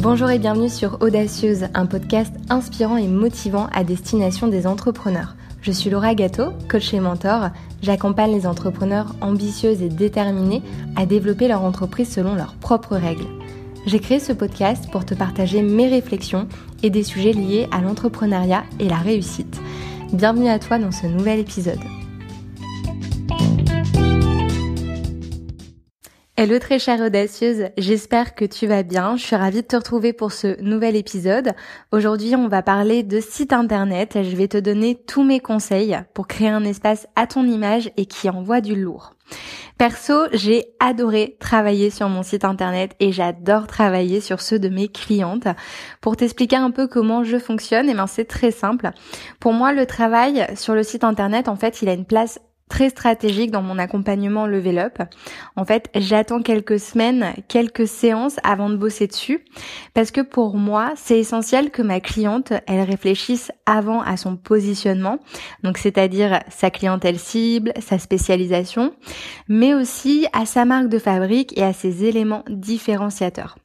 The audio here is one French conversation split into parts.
Bonjour et bienvenue sur Audacieuse, un podcast inspirant et motivant à destination des entrepreneurs. Je suis Laura Gâteau, coach et mentor. J'accompagne les entrepreneurs ambitieux et déterminés à développer leur entreprise selon leurs propres règles. J'ai créé ce podcast pour te partager mes réflexions et des sujets liés à l'entrepreneuriat et la réussite. Bienvenue à toi dans ce nouvel épisode. Hello très chère audacieuse, j'espère que tu vas bien. Je suis ravie de te retrouver pour ce nouvel épisode. Aujourd'hui, on va parler de site internet. Je vais te donner tous mes conseils pour créer un espace à ton image et qui envoie du lourd. Perso, j'ai adoré travailler sur mon site internet et j'adore travailler sur ceux de mes clientes. Pour t'expliquer un peu comment je fonctionne, et eh ben c'est très simple. Pour moi, le travail sur le site internet, en fait, il a une place très stratégique dans mon accompagnement level up. En fait, j'attends quelques semaines, quelques séances avant de bosser dessus parce que pour moi, c'est essentiel que ma cliente, elle réfléchisse avant à son positionnement. Donc c'est-à-dire sa clientèle cible, sa spécialisation, mais aussi à sa marque de fabrique et à ses éléments différenciateurs.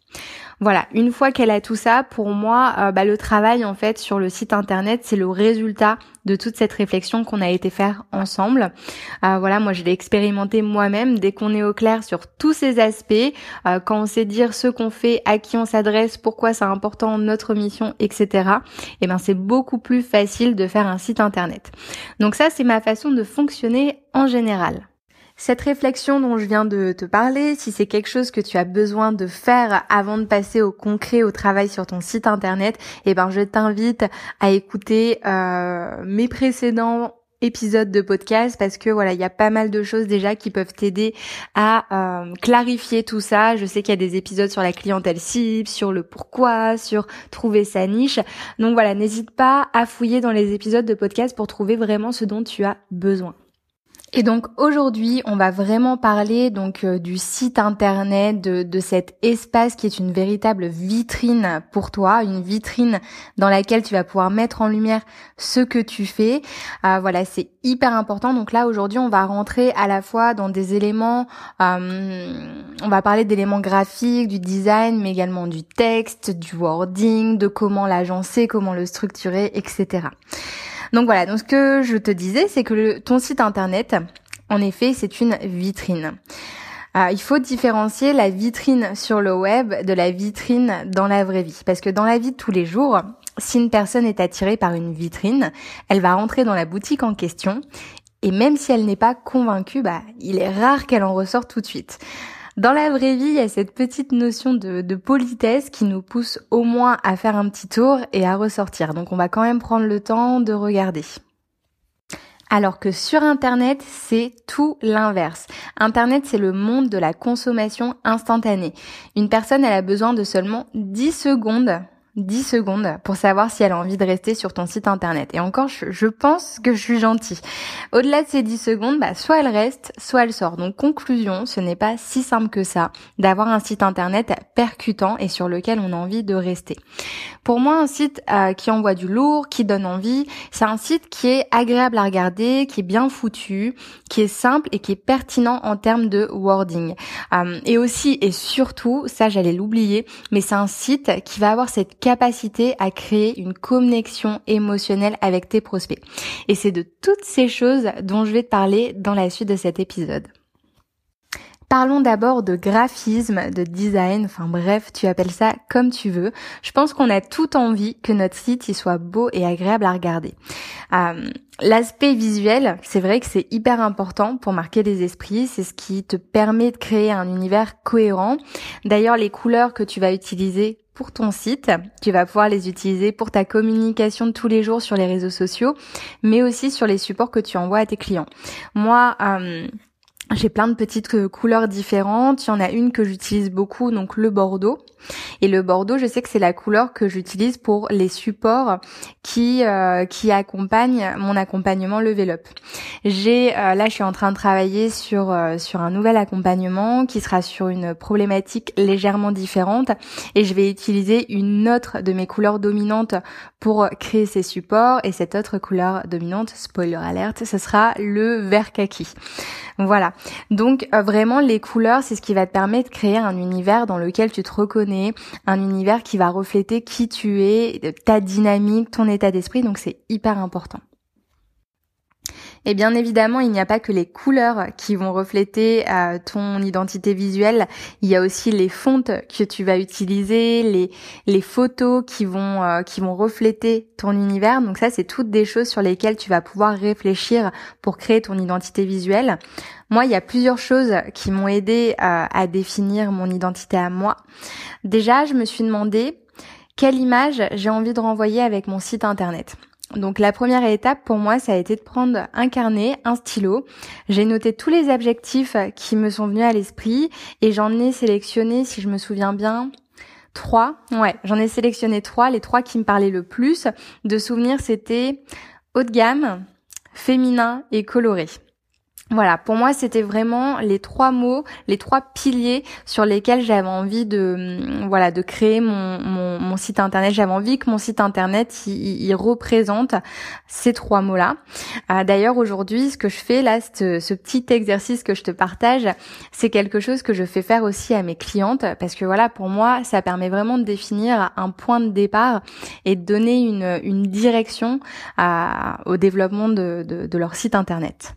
Voilà, une fois qu'elle a tout ça, pour moi, euh, bah, le travail en fait sur le site internet, c'est le résultat de toute cette réflexion qu'on a été faire ensemble. Euh, voilà, moi je l'ai expérimenté moi-même. Dès qu'on est au clair sur tous ces aspects, euh, quand on sait dire ce qu'on fait, à qui on s'adresse, pourquoi c'est important, notre mission, etc. Et eh ben c'est beaucoup plus facile de faire un site internet. Donc ça, c'est ma façon de fonctionner en général. Cette réflexion dont je viens de te parler, si c'est quelque chose que tu as besoin de faire avant de passer au concret, au travail sur ton site internet, eh ben je t'invite à écouter euh, mes précédents épisodes de podcast parce que voilà il y a pas mal de choses déjà qui peuvent t'aider à euh, clarifier tout ça. Je sais qu'il y a des épisodes sur la clientèle cible sur le pourquoi sur trouver sa niche. Donc voilà n'hésite pas à fouiller dans les épisodes de podcast pour trouver vraiment ce dont tu as besoin et donc aujourd'hui, on va vraiment parler donc euh, du site internet, de, de, cet espace qui est une véritable vitrine pour toi, une vitrine dans laquelle tu vas pouvoir mettre en lumière ce que tu fais. Euh, voilà, c'est hyper important. Donc là aujourd'hui, on va rentrer à la fois dans des éléments, euh, on va parler d'éléments graphiques, du design, mais également du texte, du wording, de comment l'agencer, comment le structurer, etc. Donc voilà, donc ce que je te disais, c'est que ton site internet, en effet, c'est une vitrine. Euh, il faut différencier la vitrine sur le web de la vitrine dans la vraie vie. Parce que dans la vie de tous les jours, si une personne est attirée par une vitrine, elle va rentrer dans la boutique en question et même si elle n'est pas convaincue, bah, il est rare qu'elle en ressorte tout de suite. Dans la vraie vie, il y a cette petite notion de, politesse qui nous pousse au moins à faire un petit tour et à ressortir. Donc on va quand même prendre le temps de regarder. Alors que sur Internet, c'est tout l'inverse. Internet, c'est le monde de la consommation instantanée. Une personne, elle a besoin de seulement 10 secondes 10 secondes pour savoir si elle a envie de rester sur ton site internet. Et encore, je, pense que je suis gentille. Au-delà de ces 10 secondes, bah, soit elle reste, soit elle sort. Donc conclusion, ce n'est pas si simple que ça d'avoir un site internet percutant et sur lequel on a envie de rester. Pour moi, un site euh, qui envoie du lourd, qui donne envie, c'est un site qui est agréable à regarder, qui est bien foutu, qui est simple et qui est pertinent en termes de wording. Euh, et aussi et surtout, ça j'allais l'oublier, mais c'est un site qui va avoir cette capacité à créer une connexion émotionnelle avec tes prospects. Et c'est de toutes ces choses dont je vais te parler dans la suite de cet épisode. Parlons d'abord de graphisme, de design, enfin bref, tu appelles ça comme tu veux. Je pense qu'on a tout envie que notre site y soit beau et agréable à regarder. Euh, L'aspect visuel, c'est vrai que c'est hyper important pour marquer les esprits, c'est ce qui te permet de créer un univers cohérent. D'ailleurs, les couleurs que tu vas utiliser pour ton site. Tu vas pouvoir les utiliser pour ta communication de tous les jours sur les réseaux sociaux, mais aussi sur les supports que tu envoies à tes clients. Moi, euh, j'ai plein de petites euh, couleurs différentes. Il y en a une que j'utilise beaucoup, donc le bordeaux. Et le bordeaux, je sais que c'est la couleur que j'utilise pour les supports qui euh, qui accompagnent mon accompagnement level up. J'ai euh, là, je suis en train de travailler sur sur un nouvel accompagnement qui sera sur une problématique légèrement différente et je vais utiliser une autre de mes couleurs dominantes pour créer ces supports et cette autre couleur dominante, spoiler alert, ce sera le vert kaki. Voilà. Donc euh, vraiment les couleurs, c'est ce qui va te permettre de créer un univers dans lequel tu te reconnais, un univers qui va refléter qui tu es, ta dynamique, ton état d'esprit. Donc c'est hyper important. Et bien évidemment, il n'y a pas que les couleurs qui vont refléter euh, ton identité visuelle, il y a aussi les fontes que tu vas utiliser, les, photos qui vont, euh, qui vont refléter ton univers. Donc ça, c'est toutes des choses sur lesquelles tu vas pouvoir réfléchir pour créer ton identité visuelle. Moi, il y a plusieurs choses qui m'ont aidé à définir mon identité à moi. Déjà, je me suis demandé quelle image j'ai envie de renvoyer avec mon site internet. Donc la première étape pour moi, ça a été de prendre un carnet, un stylo. J'ai noté tous les objectifs qui me sont venus à l'esprit et j'en ai sélectionné, si je me souviens bien, trois. Ouais, j'en ai sélectionné trois. Les trois qui me parlaient le plus de souvenirs, c'était haut de gamme, féminin et coloré. Voilà, pour moi, c'était vraiment les trois mots, les trois piliers sur lesquels j'avais envie de, hum, voilà, de créer mon, mon, site internet. J'avais envie que mon site internet, il, représente ces trois mots-là. Euh, d'ailleurs, aujourd'hui, ce que je fais là, ce, petit exercice que je te partage, c'est quelque chose que je fais faire aussi à mes clientes parce que voilà, pour moi, ça permet vraiment de définir un point de départ et de donner une, une direction au développement de, de leur site internet.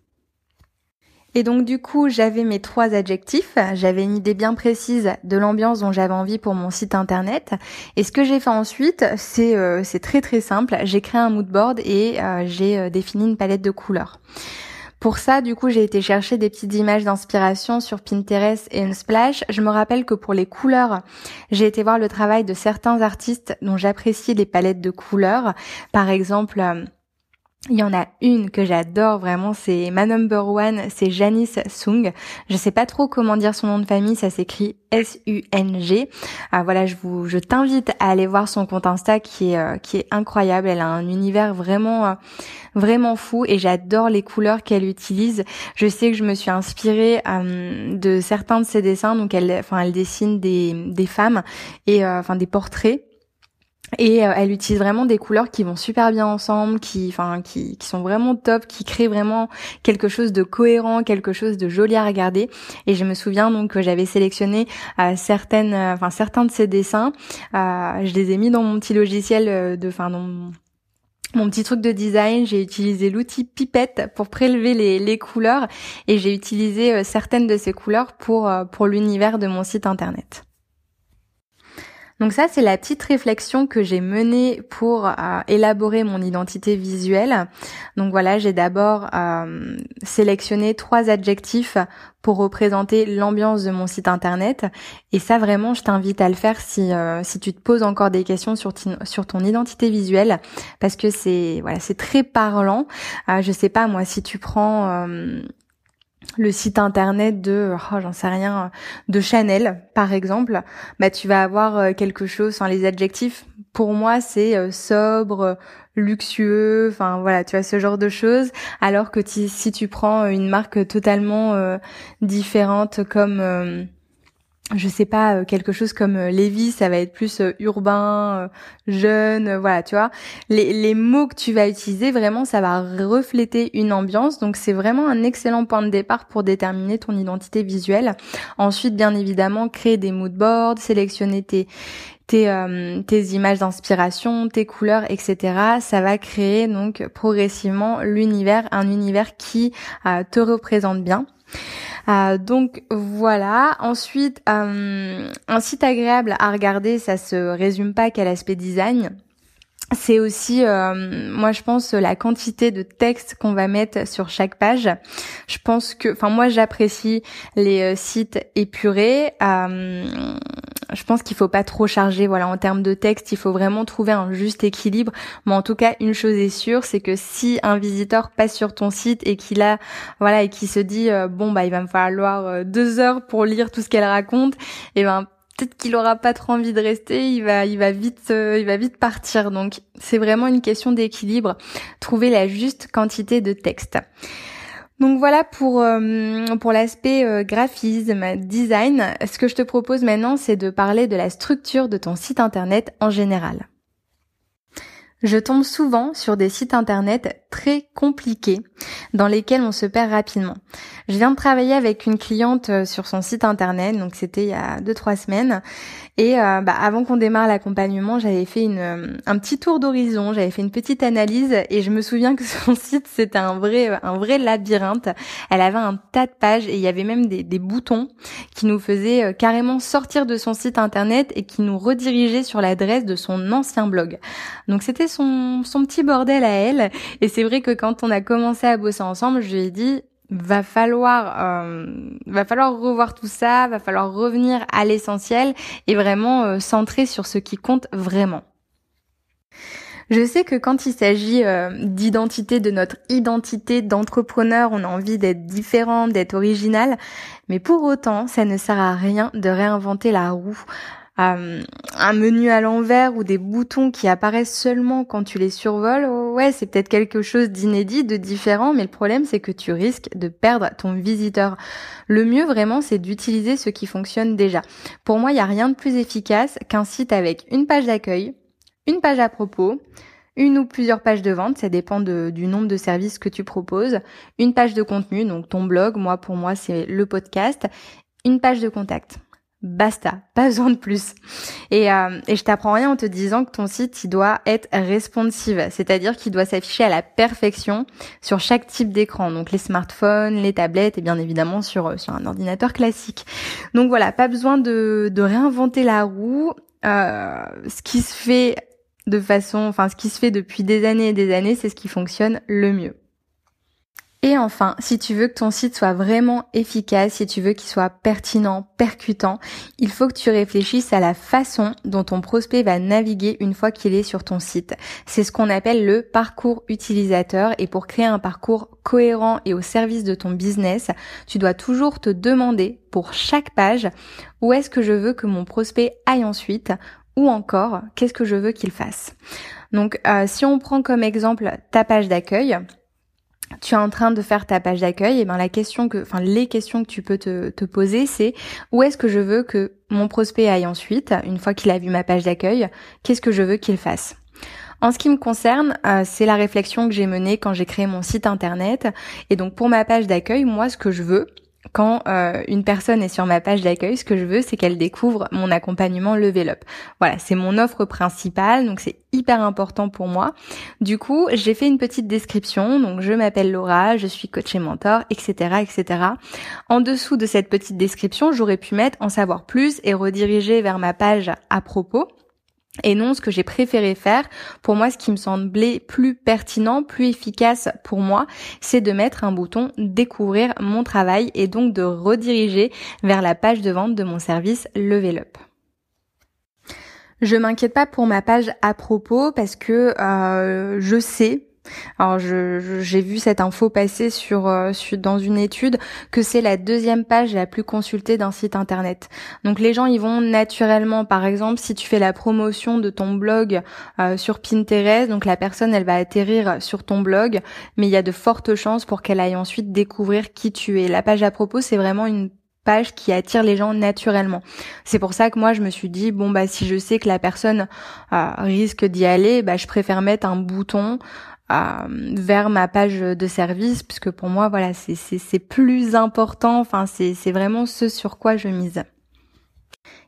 Et donc du coup, j'avais mes trois adjectifs, j'avais une idée bien précise de l'ambiance dont j'avais envie pour mon site internet. Et ce que j'ai fait ensuite, c'est euh, très très simple. J'ai créé un mood board et euh, j'ai euh, défini une palette de couleurs. Pour ça, du coup, j'ai été chercher des petites images d'inspiration sur Pinterest et Unsplash. Je me rappelle que pour les couleurs, j'ai été voir le travail de certains artistes dont j'apprécie les palettes de couleurs. Par exemple, il y en a une que j'adore vraiment, c'est ma number one, c'est Janice Sung. Je sais pas trop comment dire son nom de famille, ça s'écrit S-U-N-G. Ah, voilà, je vous, je t'invite à aller voir son compte Insta qui est euh, incroyable. Elle a un univers vraiment euh, vraiment fou et j'adore les couleurs qu'elle utilise. Je sais que je me suis inspirée euh, de certains de ses dessins, donc elle, enfin, elle dessine des des femmes et enfin des portraits et euh, elle utilise vraiment des couleurs qui vont super bien ensemble, qui, enfin, qui, qui sont vraiment top, qui créent vraiment quelque chose de cohérent, quelque chose de joli à regarder. Et je me souviens donc que j'avais sélectionné euh, certaines, euh, enfin certains de ces dessins. je les ai mis dans mon petit logiciel de, enfin dans mon petit truc de design, j'ai utilisé l'outil pipette pour prélever les, les couleurs et j'ai utilisé certaines de ces couleurs pour, pour l'univers de mon site internet. Donc ça, c'est la petite réflexion que j'ai menée pour euh, élaborer mon identité visuelle. Donc voilà, j'ai d'abord euh, sélectionné trois adjectifs pour représenter l'ambiance de mon site internet. Et ça, vraiment, je t'invite à le faire si euh, si tu te poses encore des questions sur sur ton identité visuelle, parce que c'est voilà, c'est très parlant. je sais pas moi, si tu prends le site internet de oh, j'en sais rien de Chanel par exemple bah tu vas avoir euh, quelque chose enfin les adjectifs. Pour moi c'est euh, sobre luxueux enfin voilà tu as ce genre de choses. Alors que si tu prends une marque totalement euh, différente comme je sais pas euh, quelque chose comme euh, Lévi ça va être plus euh, urbain jeune voilà tu vois. Les, les mots que tu vas utiliser vraiment ça va refléter une ambiance. Donc c'est vraiment un excellent point de départ pour déterminer ton identité visuelle. Ensuite bien évidemment créer des mood boards sélectionner tes tes, tes images d'inspiration, tes couleurs, etc. Ça va créer donc progressivement l'univers, un univers qui te représente bien. Euh, donc voilà. Ensuite, euh, un site agréable à regarder, ça se résume pas qu'à l'aspect design c'est aussi, euh, moi je pense, la quantité de texte qu'on va mettre sur chaque page. Je pense que, enfin moi j'apprécie les euh, sites épurés. Euh, je pense qu'il faut pas trop charger, voilà, en termes de texte, il faut vraiment trouver un juste équilibre. Mais en tout cas, une chose est sûre, c'est que si un visiteur passe sur ton site et qu'il a, voilà, et qui se dit, bon bah il va me falloir deux heures pour lire tout ce qu'elle raconte, et eh ben peut-être qu'il aura pas trop envie de rester, il va, il va vite, euh, il va vite partir. Donc c'est vraiment une question d'équilibre, trouver la juste quantité de texte. Donc voilà pour euh, pour l'aspect euh, graphisme, design. Ce que je te propose maintenant, c'est de parler de la structure de ton site internet en général. Je tombe souvent sur des sites internet très compliqués dans lesquels on se perd rapidement. Je viens de travailler avec une cliente euh, sur son site internet, donc c'était il y a deux trois semaines. Et euh, bah, avant qu'on démarre l'accompagnement, j'avais fait une, euh, un petit tour d'horizon, j'avais fait une petite analyse et je me souviens que son site c'était un vrai un vrai labyrinthe. Elle avait un tas de pages et il y avait même des, des boutons qui nous faisaient carrément sortir de son site internet et qui nous redirigeaient sur l'adresse de son ancien blog. Donc c'était son, son petit bordel à elle et c'est vrai que quand on a commencé à bosser ensemble, je lui ai dit va falloir euh, va falloir revoir tout ça, va falloir revenir à l'essentiel et vraiment euh, centrer sur ce qui compte vraiment. Je sais que quand il s'agit euh, d'identité, de notre identité d'entrepreneur, on a envie d'être différent, d'être original, mais pour autant, ça ne sert à rien de réinventer la roue. Euh, un menu à l'envers ou des boutons qui apparaissent seulement quand tu les survoles, ouais, c'est peut-être quelque chose d'inédit, de différent, mais le problème c'est que tu risques de perdre ton visiteur. Le mieux vraiment, c'est d'utiliser ce qui fonctionne déjà. Pour moi, il n'y a rien de plus efficace qu'un site avec une page d'accueil, une page à propos, une ou plusieurs pages de vente, ça dépend du nombre de services que tu proposes, une page de contenu, donc ton blog, moi pour moi c'est le podcast, une page de contact. Basta, pas besoin de plus. Et, euh, et je t'apprends rien en te disant que ton site il doit être responsive, c'est-à-dire qu'il doit s'afficher à la perfection sur chaque type d'écran, donc les smartphones, les tablettes et bien évidemment sur sur un ordinateur classique. Donc voilà, pas besoin de, de réinventer la roue. Euh, ce qui se fait de façon, enfin ce qui se fait depuis des années et des années, c'est ce qui fonctionne le mieux. Et enfin, si tu veux que ton site soit vraiment efficace, si tu veux qu'il soit pertinent, percutant, il faut que tu réfléchisses à la façon dont ton prospect va naviguer une fois qu'il est sur ton site. C'est ce qu'on appelle le parcours utilisateur et pour créer un parcours cohérent et au service de ton business, tu dois toujours te demander pour chaque page où est-ce que je veux que mon prospect aille ensuite ou encore qu'est-ce que je veux qu'il fasse. Donc euh, si on prend comme exemple ta page d'accueil, tu es en train de faire ta page d'accueil, et ben la question que, enfin les questions que tu peux te, te poser, c'est où est-ce que je veux que mon prospect aille ensuite, une fois qu'il a vu ma page d'accueil, qu'est-ce que je veux qu'il fasse? En ce qui me concerne, euh, c'est la réflexion que j'ai menée quand j'ai créé mon site internet. Et donc pour ma page d'accueil, moi ce que je veux, quand euh, une personne est sur ma page d'accueil, ce que je veux, c'est qu'elle découvre mon accompagnement Level Up. Voilà, c'est mon offre principale, donc c'est hyper important pour moi. Du coup, j'ai fait une petite description, donc je m'appelle Laura, je suis coach et mentor, etc., etc. En dessous de cette petite description, j'aurais pu mettre en savoir plus et rediriger vers ma page à propos. Et non, ce que j'ai préféré faire, pour moi, ce qui me semblait plus pertinent, plus efficace pour moi, c'est de mettre un bouton découvrir mon travail et donc de rediriger vers la page de vente de mon service Level Up. Je m'inquiète pas pour ma page à propos parce que euh, je sais alors j'ai vu cette info passer euh, sur, dans une étude que c'est la deuxième page la plus consultée d'un site internet. Donc les gens y vont naturellement. Par exemple, si tu fais la promotion de ton blog euh, sur Pinterest, donc la personne elle va atterrir sur ton blog, mais il y a de fortes chances pour qu'elle aille ensuite découvrir qui tu es. La page à propos, c'est vraiment une page qui attire les gens naturellement. C'est pour ça que moi je me suis dit bon bah si je sais que la personne euh, risque d'y aller, bah je préfère mettre un bouton vers ma page de service puisque pour moi voilà c'est c'est plus important enfin c'est c'est vraiment ce sur quoi je mise.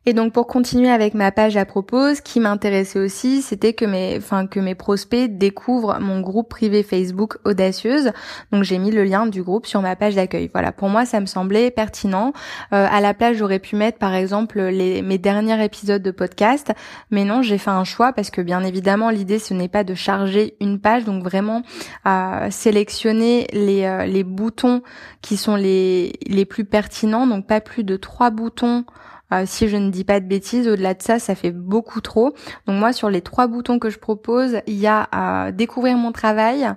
Et donc pour continuer avec ma page à propos, ce qui m'intéressait aussi, c'était que mes, enfin que mes prospects découvrent mon groupe privé Facebook Audacieuse. Donc j'ai mis le lien du groupe sur ma page d'accueil. Voilà, pour moi ça me semblait pertinent. Euh, à la place, j'aurais pu mettre par exemple les, mes derniers épisodes de podcast, mais non, j'ai fait un choix parce que bien évidemment l'idée ce n'est pas de charger une page, donc vraiment à sélectionner les, euh, les boutons qui sont les les plus pertinents, donc pas plus de trois boutons euh, si je ne dis pas de bêtises, au-delà de ça, ça fait beaucoup trop. Donc moi, sur les trois boutons que je propose, il y a à découvrir mon travail,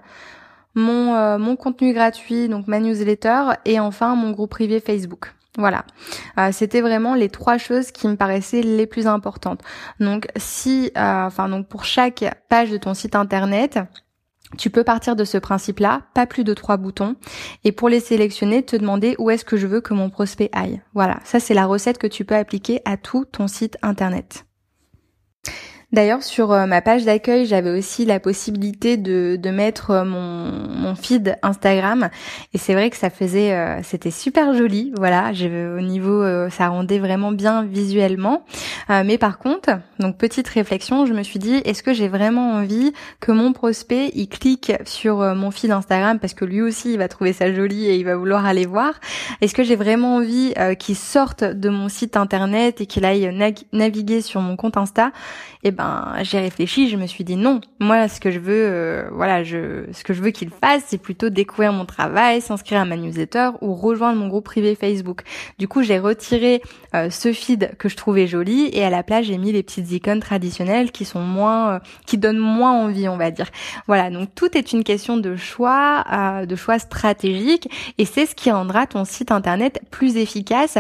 mon, euh, mon contenu gratuit, donc ma newsletter, et enfin mon groupe privé Facebook. Voilà, euh, c'était vraiment les trois choses qui me paraissaient les plus importantes. Donc si, enfin donc pour chaque page de ton site internet, tu peux partir de ce principe-là, pas plus de trois boutons, et pour les sélectionner, te demander où est-ce que je veux que mon prospect aille. Voilà, ça c'est la recette que tu peux appliquer à tout ton site internet. D'ailleurs, sur euh, ma page d'accueil, j'avais aussi la possibilité de, de mettre euh, mon, feed Instagram. Et c'est vrai que ça faisait, euh, c'était super joli. Voilà, au niveau, ça rendait vraiment bien visuellement. mais par contre, donc petite réflexion, je me suis dit, est-ce que j'ai vraiment envie que mon prospect il clique sur mon feed Instagram parce que lui aussi il va trouver ça joli et il va vouloir aller voir? Est-ce que j'ai vraiment envie qu'il sorte de mon site internet et qu'il aille naviguer sur mon compte Insta? Eh ben j'ai réfléchi, je me suis dit non. Moi, ce que je veux, euh, voilà, ce que je veux qu'il fasse, c'est plutôt découvrir mon travail, s'inscrire à ma newsletter ou rejoindre mon groupe privé Facebook. Du coup, j'ai retiré euh, ce feed que je trouvais joli et à la place, j'ai mis les petites icônes traditionnelles qui sont moins, euh, qui donnent moins envie, on va dire. Voilà, donc tout est une question de choix, de choix stratégique et c'est ce qui rendra ton site internet plus efficace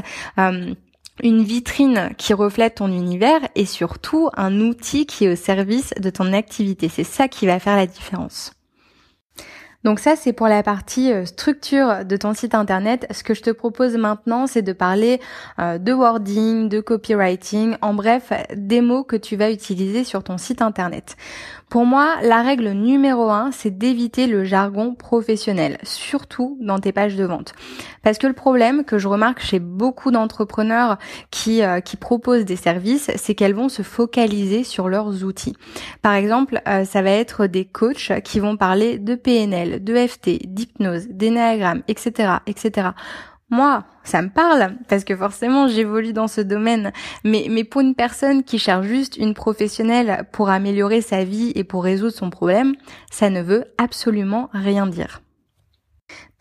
une vitrine qui reflète ton univers et surtout un outil qui est au service de ton activité. C'est ça qui va faire la différence. Donc ça, c'est pour la partie euh, structure de ton site internet. Ce que je te propose maintenant, c'est de parler euh, de wording, de copywriting, en bref, des mots que tu vas utiliser sur ton site internet. Pour moi, la règle numéro un, c'est d'éviter le jargon professionnel, surtout dans tes pages de vente. Parce que le problème que je remarque chez beaucoup d'entrepreneurs qui, euh, qui proposent des services, c'est qu'elles vont se focaliser sur leurs outils. Par exemple, ça va être des coachs qui vont parler de PNL, de FT, d'hypnose, d'énéagramme, etc., etc. Moi, ça me parle parce que forcément j'évolue dans ce domaine. Mais, mais pour une personne qui cherche juste une professionnelle pour améliorer sa vie et pour résoudre son problème, ça ne veut absolument rien dire.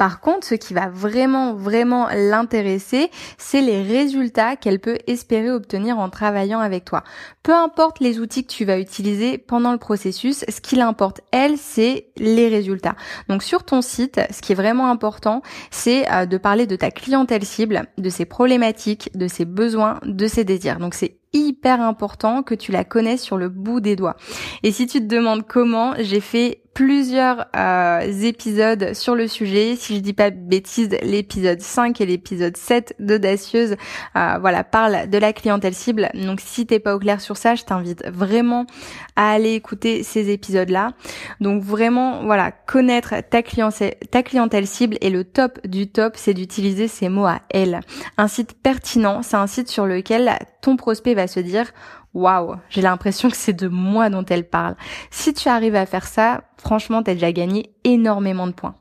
Par contre, ce qui va vraiment, vraiment l'intéresser, c'est les résultats qu'elle peut espérer obtenir en travaillant avec toi. Peu importe les outils que tu vas utiliser pendant le processus, ce qui l'importe, elle, c'est les résultats. Donc sur ton site, ce qui est vraiment important, c'est euh, de parler de ta clientèle cible, de ses problématiques, de ses besoins, de ses désirs. Donc c'est hyper important que tu la connaisses sur le bout des doigts. Et si tu te demandes comment, j'ai fait plusieurs euh, épisodes sur le sujet. Si je dis pas bêtises, l'épisode 5 et l'épisode 7 d'Audacieuse, euh, voilà, parlent de la clientèle cible. Donc si t'es pas au clair sur ça, je t'invite vraiment à aller écouter ces épisodes-là. Donc vraiment, voilà, connaître ta clientèle cible et le top du top, c'est d'utiliser ces mots à elle. Un site pertinent, c'est un site sur lequel ton prospect va se dire waouh, j'ai l'impression que c'est de moi dont elle parle. Si tu arrives à faire ça, franchement, t'as déjà gagné énormément de points.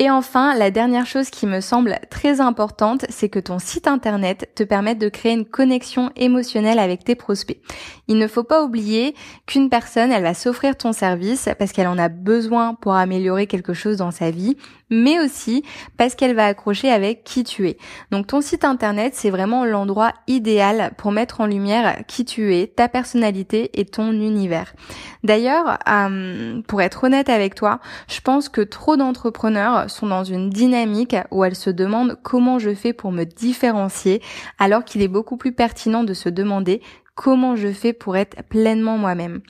Et enfin, la dernière chose qui me semble très importante, c'est que ton site internet te permette de créer une connexion émotionnelle avec tes prospects. Il ne faut pas oublier qu'une personne, elle va s'offrir ton service parce qu'elle en a besoin pour améliorer quelque chose dans sa vie, mais aussi parce qu'elle va accrocher avec qui tu es. Donc ton site internet, c'est vraiment l'endroit idéal pour mettre en lumière qui tu es, ta personnalité et ton univers. D'ailleurs, euh, pour être honnête avec toi, je pense que trop d'entrepreneurs sont dans une dynamique où elles se demandent comment je fais pour me différencier, alors qu'il est beaucoup plus pertinent de se demander comment je fais pour être pleinement moi-même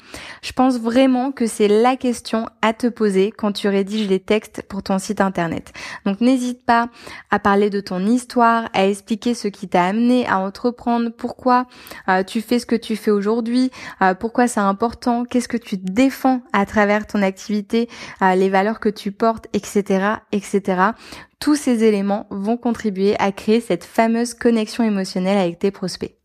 Je pense vraiment que c'est la question à te poser quand tu rédiges les textes pour ton site internet. Donc n'hésite pas à parler de ton histoire, à expliquer ce qui t'a amené à entreprendre, pourquoi euh, tu fais ce que tu fais aujourd'hui, euh, pourquoi c'est important, qu'est-ce que tu défends à travers ton activité, euh, les valeurs que tu portes, etc., etc. Tous ces éléments vont contribuer à créer cette fameuse connexion émotionnelle avec tes prospects.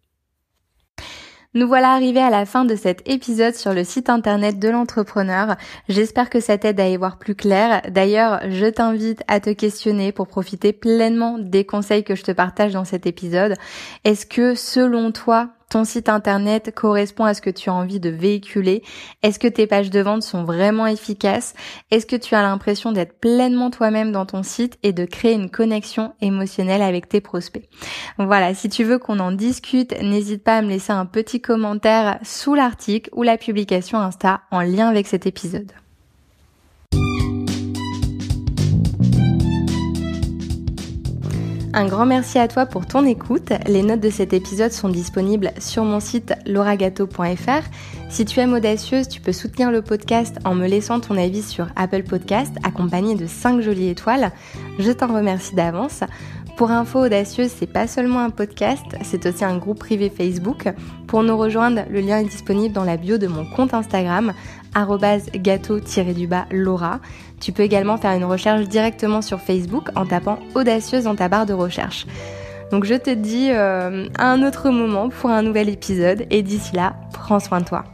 Nous voilà arrivés à la fin de cet épisode sur le site internet de l'entrepreneur. J'espère que ça t'aide à y voir plus clair. D'ailleurs, je t'invite à te questionner pour profiter pleinement des conseils que je te partage dans cet épisode. Est-ce que selon toi, ton site internet correspond à ce que tu as envie de véhiculer? Est-ce que tes pages de vente sont vraiment efficaces? Est-ce que tu as l'impression d'être pleinement toi-même dans ton site et de créer une connexion émotionnelle avec tes prospects? Voilà, si tu veux qu'on en discute, n'hésite pas à me laisser un petit commentaire sous l'article ou la publication Insta en lien avec cet épisode. Un grand merci à toi pour ton écoute. Les notes de cet épisode sont disponibles sur mon site lauragato.fr. Si tu aimes Audacieuse, tu peux soutenir le podcast en me laissant ton avis sur Apple Podcast accompagné de 5 jolies étoiles. Je t'en remercie d'avance. Pour info, Audacieuse, c'est pas seulement un podcast, c'est aussi un groupe privé Facebook. Pour nous rejoindre, le lien est disponible dans la bio de mon compte Instagram, gâteau-du-bas Laura. Tu peux également faire une recherche directement sur Facebook en tapant Audacieuse dans ta barre de recherche. Donc je te dis euh, à un autre moment pour un nouvel épisode et d'ici là, prends soin de toi.